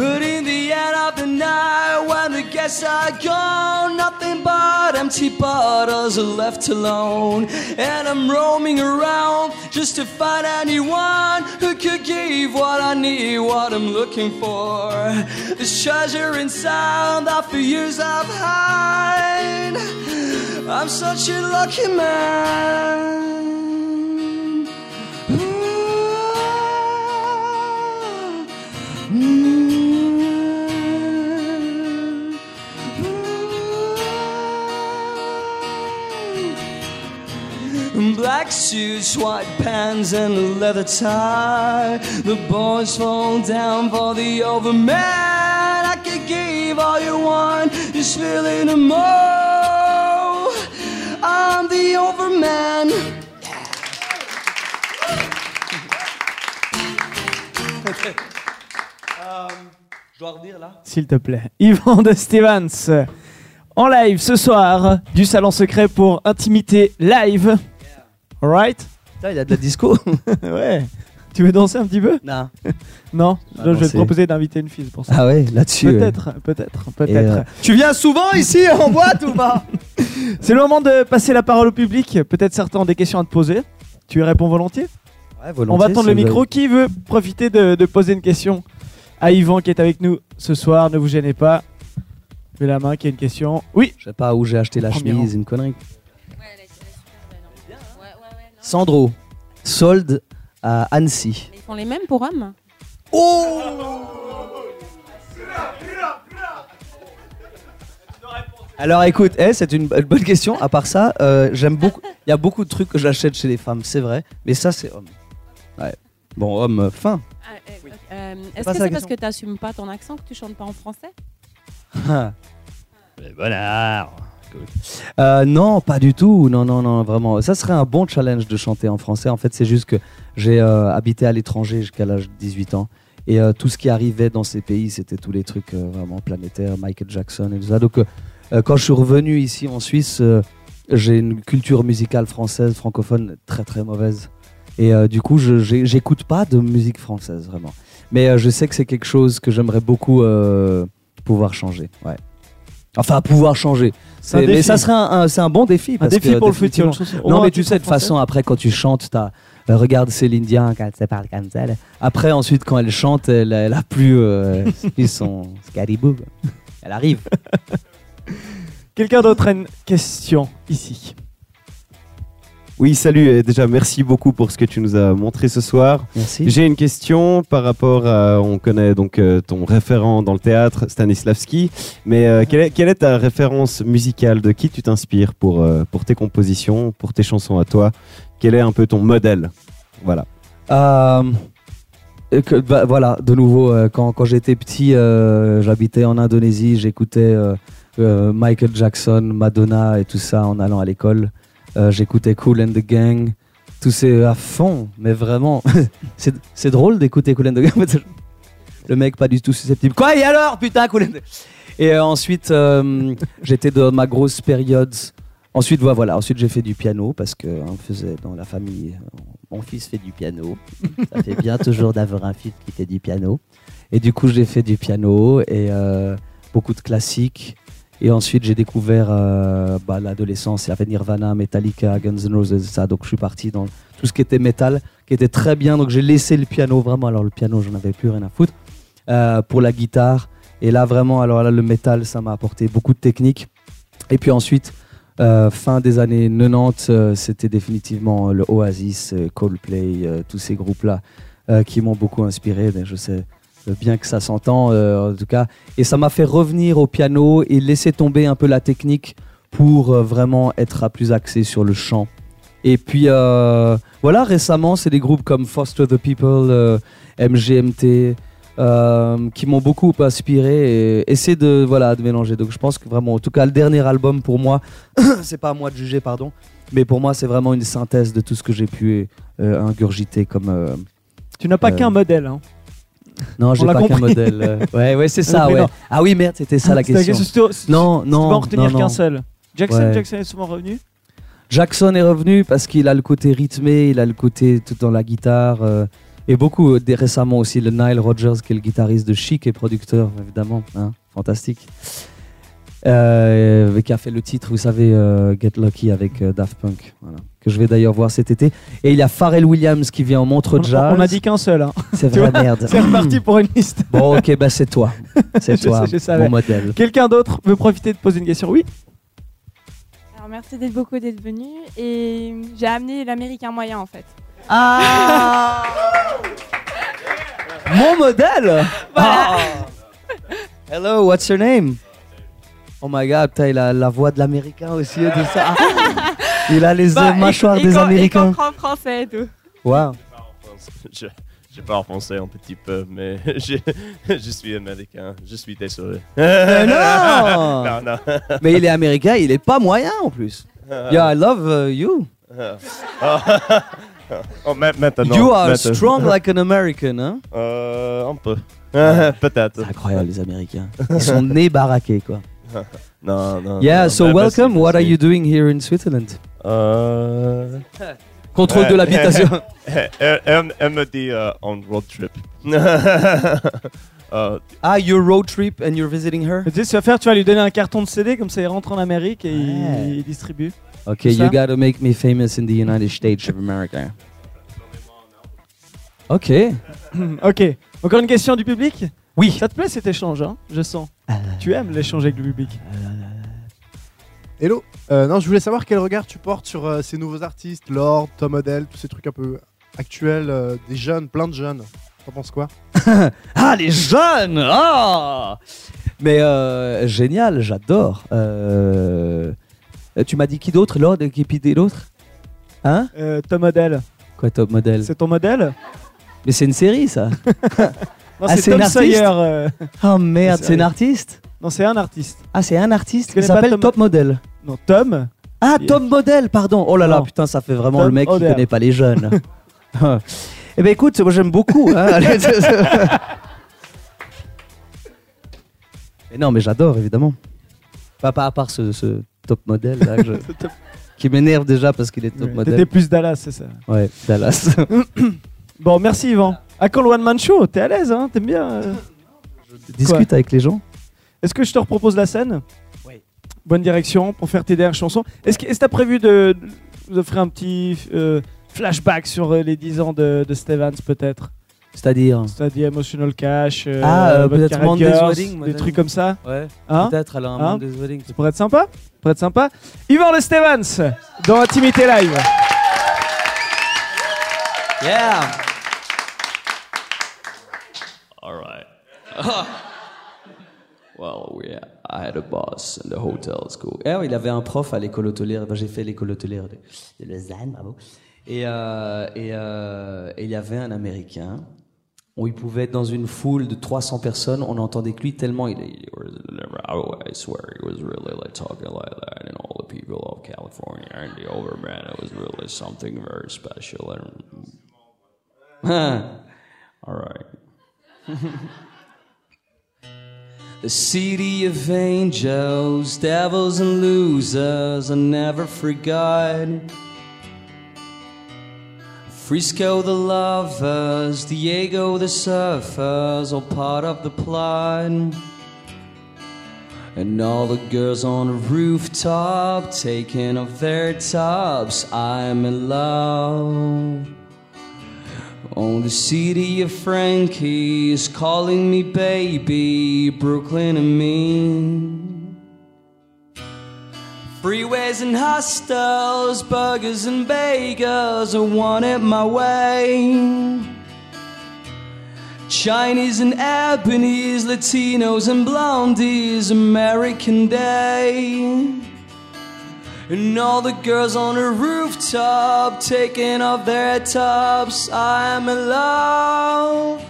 But in the end of the night, when the guests are gone, nothing but empty bottles are left alone. And I'm roaming around just to find anyone who could give what I need, what I'm looking for. This treasure inside that for years I've had. I'm such a lucky man. Black suits, white pants, and a leather tie. The boys fall down for the overman. I could give all you want, just feeling the more. I'm the overman. Je dois redire là S'il te plaît. Yvan de Stevens. En live ce soir du salon secret pour intimité live. Alright Putain, il y a de la disco Ouais. Tu veux danser un petit peu? Non. Non? Je vais te proposer d'inviter une fille pour ça. Ah ouais, là-dessus. euh, Peut-être, peut-être, peut-être. euh, Tu viens souvent ici en boîte ou pas? C'est le moment de passer la parole au public. Peut-être certains ont des questions à te poser. Tu y réponds volontiers? Ouais, On va tendre le micro. Qui veut profiter de, de poser une question à Yvan qui est avec nous ce soir? Ne vous gênez pas. Levez la main qui a une question. Oui Je sais pas où j'ai acheté la Premier chemise, rang. une connerie. Sandro, solde à Annecy. Ils font les mêmes pour hommes Alors écoute, eh, c'est une bonne question. À part ça, euh, j'aime beaucoup. Il y a beaucoup de trucs que j'achète chez les femmes, c'est vrai. Mais ça, c'est homme. Ouais. Bon, homme euh, fin. Ah, euh, euh, Est-ce que c'est parce que tu n'assumes pas ton accent que tu chantes pas en français? Bonheur. Euh, non, pas du tout. Non, non, non, vraiment. Ça serait un bon challenge de chanter en français. En fait, c'est juste que j'ai euh, habité à l'étranger jusqu'à l'âge de 18 ans. Et euh, tout ce qui arrivait dans ces pays, c'était tous les trucs vraiment planétaires, Michael Jackson et tout ça. Donc, quand je suis revenu ici en Suisse, j'ai une culture musicale française, francophone, très très mauvaise. Et du coup, j'écoute pas de musique française, vraiment. Mais je sais que c'est quelque chose que j'aimerais beaucoup pouvoir changer. Ouais. Enfin, pouvoir changer. C'est Mais ça serait un, un- c'est un bon défi. Un défi que, pour le futur. Non, mais tu sais, de toute façon, après, quand tu chantes, t'as, euh, regarde Céline Dion quand elle parle comme ça. là. Après, ensuite, quand elle chante, elle, elle a plus, euh, son scaribou. Elle arrive. Quelqu'un d'autre a une question ici? Oui, salut. Et déjà, merci beaucoup pour ce que tu nous as montré ce soir. Merci. J'ai une question par rapport à. On connaît donc euh, ton référent dans le théâtre, Stanislavski. Mais euh, quelle, est, quelle est ta référence musicale? De qui tu t'inspires pour, euh, pour tes compositions, pour tes chansons à toi? Quel est un peu ton modèle? Voilà. Euh, que- bah, voilà, de nouveau, euh, quand, quand j'étais petit, euh, j'habitais en Indonésie, j'écoutais euh, euh, Michael Jackson, Madonna et tout ça en allant à l'école. Euh, j'écoutais Cool and the Gang, tout c'est à fond, mais vraiment, c'est c'est drôle d'écouter Cool and the Gang. Le mec pas du tout susceptible. Quoi et alors Putain, Cool and the... Et euh, ensuite, euh, j'étais de ma grosse période. Ensuite, voilà, ensuite j'ai fait du piano parce que on faisait dans la famille, mon fils fait du piano. Ça fait bien toujours d'avoir un fils qui fait du piano. Et du coup, j'ai fait du piano et euh, beaucoup de classiques. Et ensuite, j'ai découvert euh, bah, l'adolescence. Il y avait Nirvana, Metallica, Guns N' Roses, ça. Donc, je suis parti dans tout ce qui était métal, qui était très bien. Donc, j'ai laissé le piano vraiment. Alors, le piano, j'en avais plus rien à foutre. Euh, pour la guitare. Et là, vraiment, alors là, le métal, ça m'a apporté beaucoup de techniques. Et puis ensuite, euh, fin des années 90, euh, c'était définitivement le Oasis, Coldplay, tous ces groupes-là qui m'ont beaucoup inspiré. Je sais bien que ça s'entend, euh, en tout cas. Et ça m'a fait revenir au piano et laisser tomber un peu la technique pour euh, vraiment être à plus axé sur le chant. Et puis euh, voilà, récemment, c'est des groupes comme Foster the People, euh, MGMT, euh, qui m'ont beaucoup inspiré et essayer de voilà de mélanger. Donc je pense que vraiment, en tout cas, le dernier album pour moi, c'est pas à moi de juger, pardon, mais pour moi, c'est vraiment une synthèse de tout ce que j'ai pu euh, ingurgiter comme. euh, Tu n'as pas Euh, qu'un modèle. Hein. Non, j'ai pas qu'un modèle. euh. Ouais, ouais, c'est ça. Ouais. Ah oui, merde, c'était ça la question. Non, non, en retenir qu'un seul. Jackson. Jackson est souvent revenu. Jackson est revenu parce qu'il a le côté rythmé, il a le côté tout dans la guitare. euh, et beaucoup, euh, récemment aussi, le Nile Rodgers, qui est le guitariste de Chic et producteur, évidemment. hein, fantastique. Euh, qui a fait le titre, vous savez, Get Lucky avec Daft Punk. Voilà, que je vais d'ailleurs voir cet été. Et il y a Pharrell Williams qui vient en montre On, jazz. on a dit qu'un seul. Hein. C'est vrai, merde. C'est reparti pour une liste. Bon, ok, bah c'est toi. C'est toi, sais, je savais. mon modèle. Quelqu'un d'autre veut profiter de poser une question? Oui. Alors merci d'être beaucoup d'être venu et j'ai amené l'américain moyen en fait. Ah Mon modèle? Ah. Hello, what's your name? Oh my god, putain, il a la voix de l'américain aussi et tout ça. Ah. Il a les Bah, mâchoires et des Américains. Et comprend français et tout. Waouh. Je, je parle français un petit peu, mais je, je suis américain. Je suis désolé. Mais non non, non. Mais il est américain, il est pas moyen en plus. Yeah, I love uh, you. Oh, ma- maintenant. you are maintenant. strong like an American, hein Euh, un peu. Peut-être. C'est incroyable les Américains. Ils sont nés baraqués quoi. Non, non. Yeah, non, so welcome. What are you doing here in Switzerland? Euh... Contrôle de l'habitation. elle, me dit euh, on road trip. Euh, ah, your road trip and you're visiting her? Tu sais, ce que tu vas faire, tu vas lui donner un carton de CD, comme ça il rentre en Amérique et il- Ouais. il, distribue. Ça? you gotta make me famous in the United States of America. Ok. ok. Encore une question du public? Oui. Ça te plaît cet échange, hein? Je sens. Tu aimes l'échange avec le public. Hello. Euh, non, je voulais savoir quel regard tu portes sur euh, ces nouveaux artistes, Lord, Tom Odell, tous ces trucs un peu actuels, euh, des jeunes, plein de jeunes. T'en penses quoi? Ah, les jeunes Ah Mais euh, génial, j'adore. Euh, tu m'as dit qui d'autre Lord, qui puis d'autre Hein? Euh, ton modèle. Quoi, top modèle C'est ton modèle? Mais c'est une série, ça Non, Ah, c'est Tom Sawyer. euh. Oh merde, C'est sérieux. artiste? Non, c'est un artiste. Ah, c'est un artiste qui s'appelle Tom- Top Model. Non, Tom. Ah, Yeah. Tom Model, pardon. Oh là là, Non. putain, ça fait vraiment Tom le mec qui Odell. connaît pas les jeunes. eh ben écoute, moi j'aime beaucoup. hein. mais non, mais j'adore évidemment. Pas, pas à part ce, ce top modèle là, que je- qui m'énerve déjà parce qu'il est top Ouais, modèle. T'étais plus Dallas, c'est ça. Ouais, Dallas. Bon, merci Yvan. À quand le One Man Show T'es à l'aise, hein T'aimes bien euh Discute avec les gens? Est-ce que je te repropose la scène? Bonne direction pour faire tes dernières chansons. Est-ce que est-ce que t'as prévu de, de vous offrir un petit euh, flashback sur euh, les 10 ans de, de Stevens peut-être? C'est-à-dire? C'est-à-dire Emotional Cash, euh, Ah, euh, peut-être Monday's Wedding, des Monday's- trucs comme ça. Ouais. Hein? Peut-être alors un Hein? Monde des weddings. Ça pourrait être sympa Ça pourrait être sympa. Yvan Le Stevens dans Intimité Live. Yeah. All right. well, we, I had a boss in the hotel school. Eh il avait un prof à l'école hôtelière. Ben, j'ai fait l'école hotelière de, de Lausanne, bravo. Et, euh, et, euh, et il y avait un Américain où il pouvait être dans une foule de 300 personnes. On n'entendait que lui tellement il, I swear he was really like talking like that, and all the people of California and the older man, it was really something very special. And all right. The city of angels, devils and losers, I never forgot. Frisco the lovers, Diego the surfers, all part of the plot. And all the girls on the rooftop taking off their tops, I'm in love. On the city of Frankie is calling me baby, Brooklyn and me. Freeways and hostels, burgers and bagels, I want it my way. Chinese and Ebonies, Latinos and Blondies, American Day. And all the girls on the rooftop taking off their tops. I'm in love.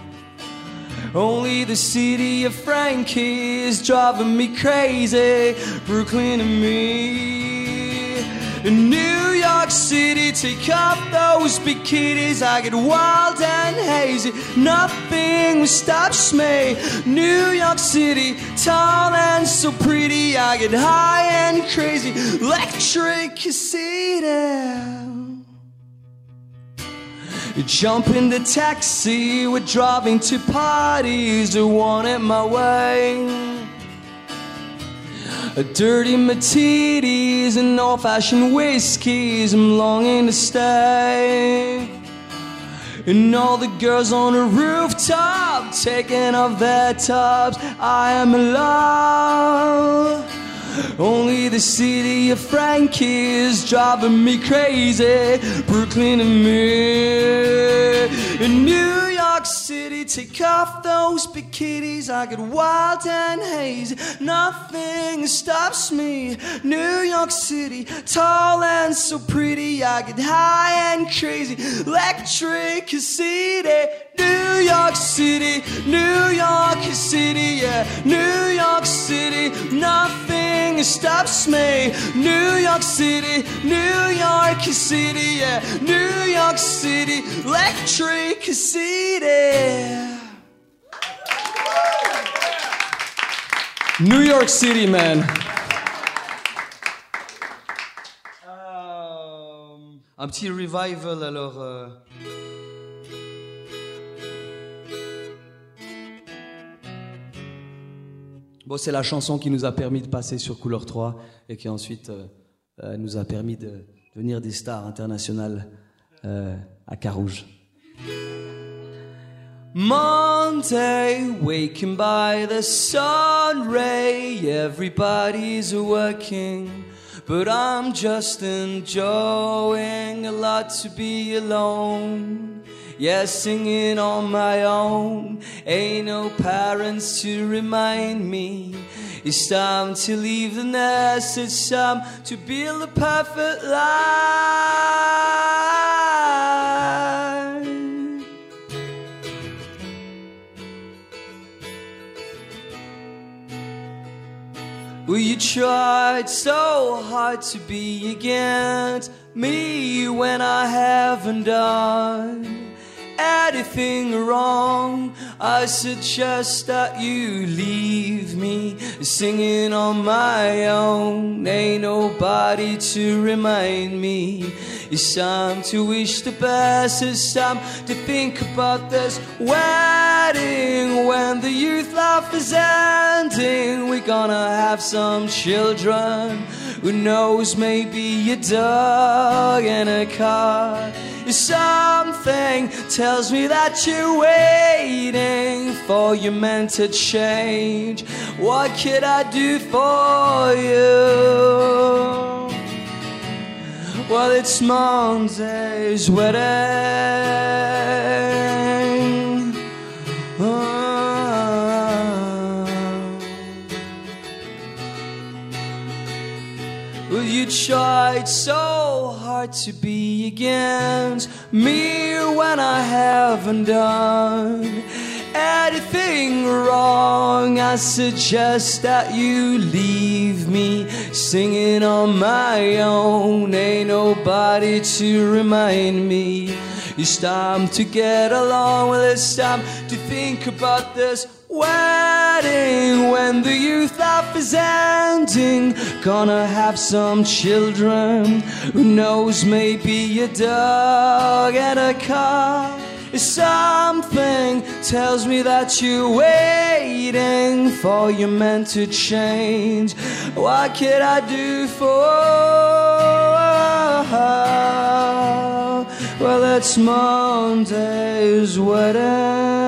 Only the city of Frankie is driving me crazy. Brooklyn and me. In New York City, take off those bikinis. I get wild and hazy. Nothing stops me. New York City, tall and so pretty. I get high and crazy. Electricity. You jump in the taxi, we're driving to parties, I want it my way. A dirty martinis and old fashioned whiskeys, I'm longing to stay. And all the girls on the rooftop taking off their tops, I am in love. Only the city of Frankie is driving me crazy. Brooklyn and me. In New City. Take off those bikinis, I get wild and hazy. Nothing stops me. New York City, tall and so pretty. I get high and crazy. Electric City, New York City, New York City, yeah. New York City, nothing stops me. New York City, New York City, yeah. New York City, Electric City. New York City, man. Euh, un petit revival alors. euh, Bon, c'est la chanson qui nous a permis de passer sur Couleur 3 et qui ensuite euh, euh, nous a permis de devenir des stars internationales à Carouge. Monday, waking by the sun ray, everybody's working, but I'm just enjoying a lot to be alone. Yeah, singing on my own, ain't no parents to remind me. It's time to leave the nest, it's time to build a perfect life. Well, you tried so hard to be against me when I haven't done anything wrong. I suggest that you leave me singing on my own. Ain't nobody to remind me. It's time to wish the best. It's time to think about this wedding when the youth life is ending. We're gonna have some children. Who knows, maybe a dog and a car. Something tells me that you're waiting for your man to change. What could I do for you? Well, it's Monday's wedding. You tried so hard to be against me when I haven't done anything wrong. I suggest that you leave me singing on my own. Ain't nobody to remind me. It's time to get along. Well, it's time to think about this wedding when the youth life is ending. Gonna have some children. Who knows, maybe a dog and a car. Something tells me that you're waiting for your man to change. What could I do for? Well, it's Monday's wedding.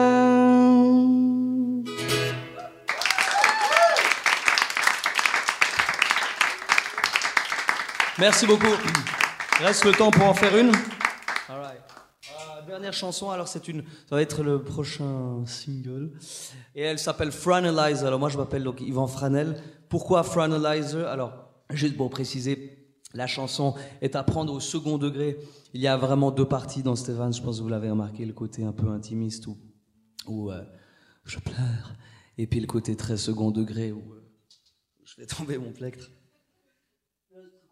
Merci beaucoup. Reste le temps pour en faire une. All. Euh, dernière chanson, alors c'est une, ça va être le prochain single, et elle s'appelle Franalizer. Alors moi je m'appelle donc Yvan Franel. Pourquoi Franalizer Alors juste pour préciser, la chanson est à prendre au second degré. Il y a vraiment deux parties dans Stéphane. Je pense que vous l'avez remarqué, le côté un peu intimiste où, où euh, je pleure, et puis le côté très second degré où euh, je vais tomber mon plectre.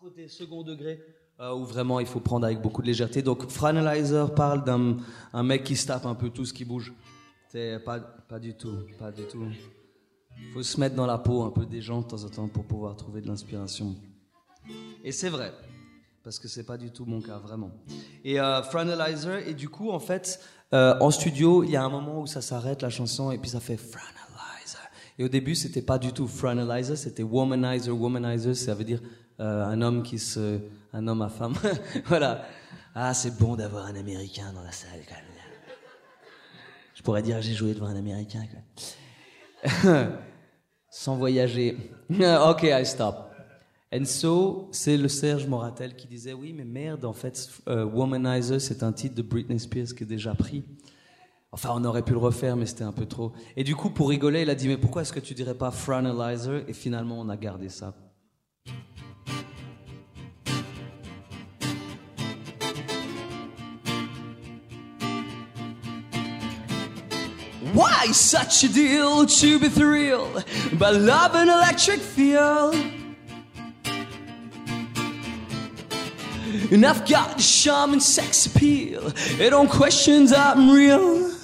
Côté second degré euh, où vraiment il faut prendre avec beaucoup de légèreté. Donc Franalizer parle d'un un mec qui se tape un peu tout ce qui bouge. C'est pas, pas du tout, pas du tout. Il faut se mettre dans la peau un peu des gens de temps en temps pour pouvoir trouver de l'inspiration. Et c'est vrai, parce que c'est pas du tout mon cas, vraiment. Et euh, Franalizer, et du coup, en fait, euh, en studio, il y a un moment où ça s'arrête la chanson et puis ça fait Franalizer. Et au début, c'était pas du tout Franalizer, c'était Womanizer. Womanizer, ça veut dire euh, un homme qui se, un homme à femme. voilà. Ah, c'est bon d'avoir un Américain dans la salle. Quand même. Je pourrais dire j'ai joué devant un Américain. Quoi. Sans voyager. ok, I stop. And so, c'est le Serge Moratel qui disait oui, mais merde, en fait, euh, Womanizer, c'est un titre de Britney Spears qui est déjà pris. Enfin, on aurait pu le refaire, mais c'était un peu trop. Et du coup, pour rigoler, il a dit, mais pourquoi est-ce que tu dirais pas Fronalizer Et finalement, on a gardé ça. Why such a deal to be thrilled by love and electric feel? And I've got charm and sex appeal. It don't questions I'm real.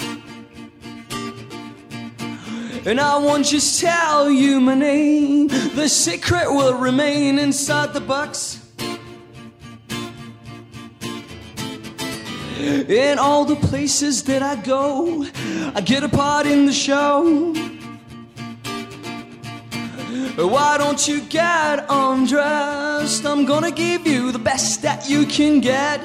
And I won't just tell you my name. The secret will remain inside the box. In all the places that I go, I get a part in the show. Why don't you get undressed? I'm gonna give you the best that you can get.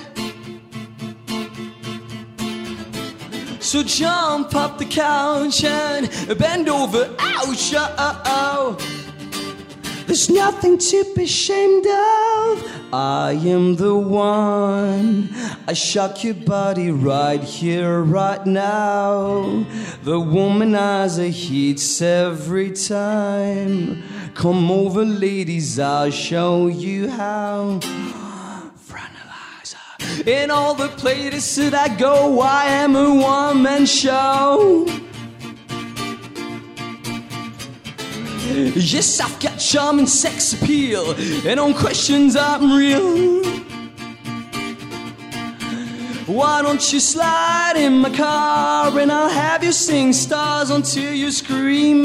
So jump up the couch and bend over. Ouch! Oh, oh. There's nothing to be ashamed of. I am the one. I shock your body right here, right now. The womanizer heats every time. Come over, ladies, I'll show you how. In all the places that I go, I am a one man show. Yes, I've got charm and sex appeal, and on questions I'm real. Why don't you slide in my car and I'll have you sing stars until you scream,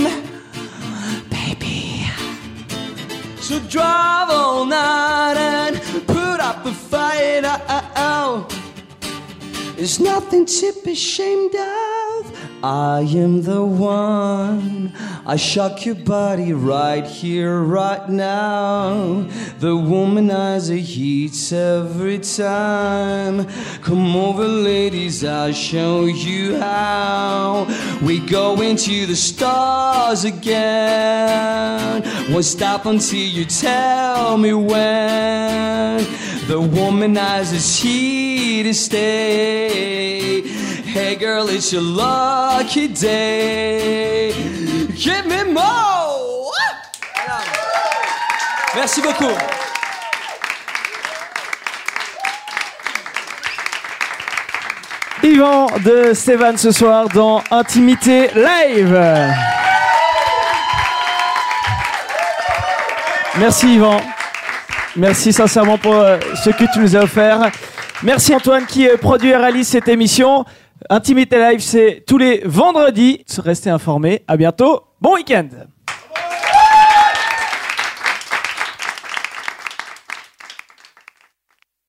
baby. So drive all night There's nothing to be ashamed of. I am the one. I shock your body right here, right now. The womanizer heats every time. Come over, ladies, I'll show you how. We go into the stars again. Won't stop until you tell me when. The womanizer's here to stay. Hey girl, it's your lucky day. Give me more. Merci beaucoup. Yvan de Stévan ce soir dans Intimité Live. Merci Yvan. Merci sincèrement pour euh, ce que tu nous as offert. Merci Antoine qui euh, produit et réalise cette émission. Intimité Live, c'est tous les vendredis. Restez informés. À bientôt. Bon week-end.